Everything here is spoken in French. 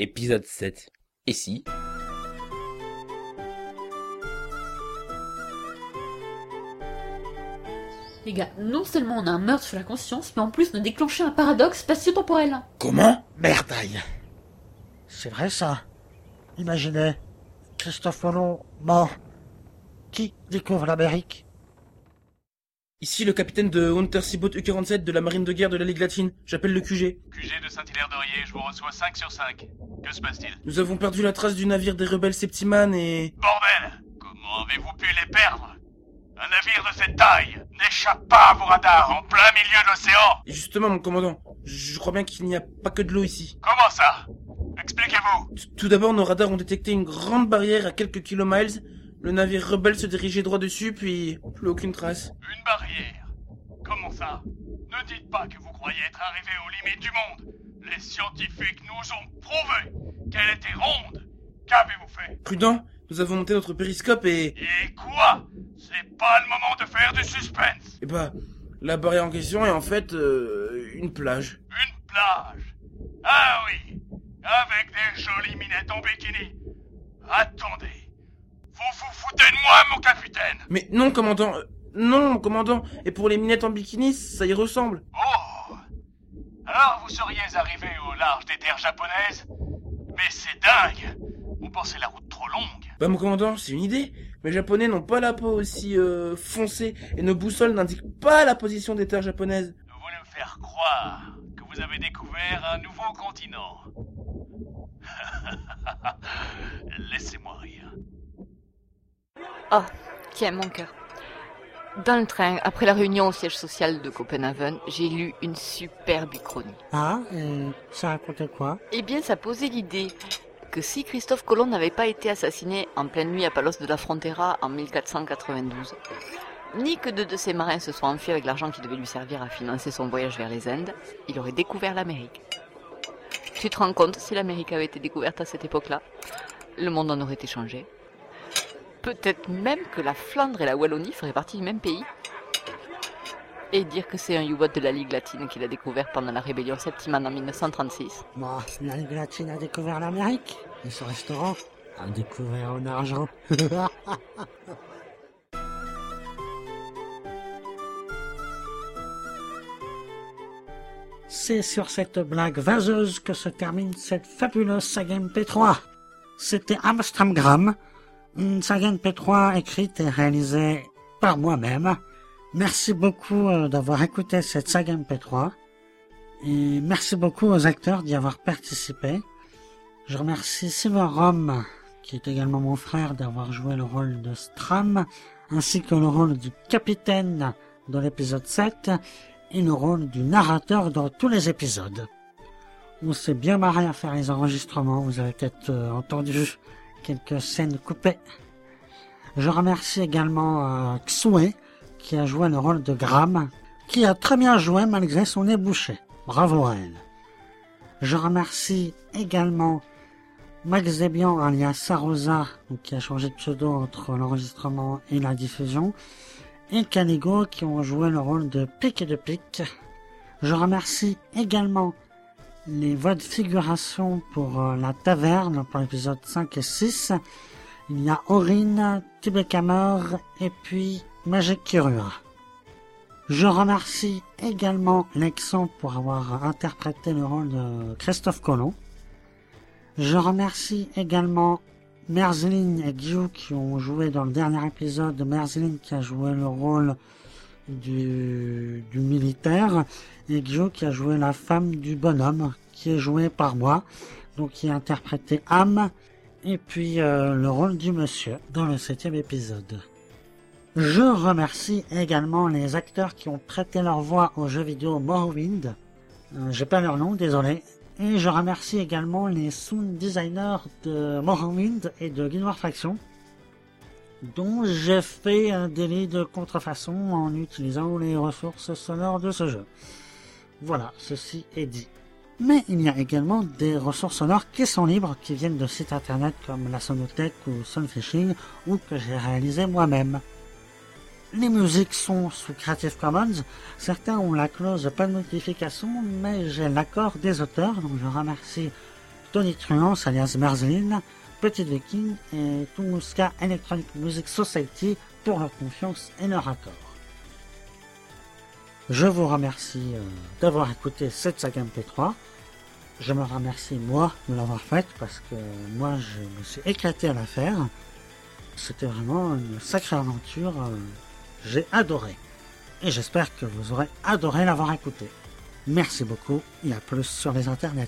Épisode 7. Et si? Les gars, non seulement on a un meurtre sur la conscience, mais en plus on a déclenché un paradoxe spatio-temporel. Comment? Merdaille. C'est vrai ça. Imaginez, Christophe Colomb mort. Qui découvre l'Amérique? Ici le capitaine de Unterseeboot U-47 de la marine de guerre de la Ligue latine. J'appelle le QG. QG de Saint-Hilaire-d'Orier, je vous reçois 5 sur 5. Que se passe-t-il? Nous avons perdu la trace du navire des rebelles Septiman et... Bordel Comment avez-vous pu les perdre? Un navire de cette taille n'échappe pas à vos radars en plein milieu de l'océan Et justement, mon commandant, je crois bien qu'il n'y a pas que de l'eau ici. Comment ça? Expliquez-vous Tout d'abord, nos radars ont détecté une grande barrière à quelques kilomiles. Le navire rebelle se dirigeait droit dessus, puis plus aucune trace. Une barrière. Comment ça? Ne dites pas que vous croyez être arrivé aux limites du monde. Les scientifiques nous ont prouvé qu'elle était ronde. Qu'avez-vous fait? Prudent, nous avons monté notre périscope et... Et quoi? C'est pas le moment de faire du suspense. Et bah, la barrière en question est en fait euh, une plage. Une plage? Ah oui Avec des jolies minettes en bikini. Attendez Vous foutez de moi, mon capitaine Mais non, commandant, euh, non, commandant. Et pour les minettes en bikini, ça y ressemble. Oh Alors vous seriez arrivé au large des terres japonaises? Mais c'est dingue Vous pensez la route trop longue Bah, mon commandant, c'est une idée. Mais les Japonais n'ont pas la peau aussi euh, foncée et nos boussoles n'indiquent pas la position des terres japonaises. Vous voulez me faire croire que vous avez découvert un nouveau continent Oh, tiens, mon cœur. Dans le train, après la réunion au siège social de Copenhagen, j'ai lu une superbe uchronie. Ah, et ça racontait quoi? Eh bien, ça posait l'idée que si Christophe Colomb n'avait pas été assassiné en pleine nuit à Palos de la Frontera en 1492, ni que deux de ses marins se soient enfuis avec l'argent qui devait lui servir à financer son voyage vers les Indes, il aurait découvert l'Amérique. Tu te rends compte, si l'Amérique avait été découverte à cette époque-là, le monde en aurait été changé. Peut-être même que la Flandre et la Wallonie feraient partie du même pays. Et dire que c'est un U-boat de la Ligue latine qu'il a découvert pendant la rébellion septimane en 1936. Bon, la Ligue latine a découvert l'Amérique. Et ce restaurant a découvert en argent. C'est sur cette blague vaseuse que se termine cette fabuleuse saga MP3. C'était Amstramgram, une saga MP3 écrite et réalisée par moi-même. Merci beaucoup euh, d'avoir écouté cette saga MP3. Et merci beaucoup aux acteurs d'y avoir participé. Je remercie Silver Rom, qui est également mon frère, d'avoir joué le rôle de Stram, ainsi que le rôle du capitaine dans l'épisode 7 et le rôle du narrateur dans tous les épisodes. On s'est bien marré à faire les enregistrements, vous avez peut-être euh, entendu quelques scènes coupées. Je remercie également euh, Xue, qui a joué le rôle de Gram, qui a très bien joué malgré son nez bouché. Bravo à elle. Je remercie également Max Zebian alias Sarosa, qui a changé de pseudo entre l'enregistrement et la diffusion, et Canigo qui ont joué le rôle de Pic et de Pic. Je remercie également les voix de figuration pour euh, la taverne pour l'épisode 5 et 6. Il y a Aurine, Tibekamer et puis Magic Kirua. Je remercie également Lexon pour avoir interprété le rôle de Christophe Colomb. Je remercie également Merzlin et Gyu qui ont joué dans le dernier épisode. Merzlin qui a joué le rôle du, militaire et Gyu qui a joué la femme du bonhomme qui est jouée par moi. Donc qui a interprété Am et puis euh, le rôle du monsieur dans le septième épisode. Je remercie également les acteurs qui ont prêté leur voix au jeu vidéo Morrowind. Euh, J'ai pas leur nom, désolé. Et je remercie également les sound designers de Morrowind et de Guild Faction, dont j'ai fait un délit de contrefaçon en utilisant les ressources sonores de ce jeu. Voilà, ceci est dit. Mais il y a également des ressources sonores qui sont libres, qui viennent de sites internet comme la Sonothèque ou Sunfishing, ou que j'ai réalisé moi-même. Les musiques sont sous Creative Commons. Certains ont la clause pas de notification, mais j'ai l'accord des auteurs, donc je remercie Tony Truance alias Merzeline, Petit Viking et Tunguska Electronic Music Society pour leur confiance et leur accord. Je vous remercie euh, d'avoir écouté cette saga MP3. Je me remercie moi de l'avoir faite parce que moi je me suis éclaté à la faire. C'était vraiment une sacrée aventure. euh, J'ai adoré. Et j'espère que vous aurez adoré l'avoir écouté. Merci beaucoup et à plus sur les internets.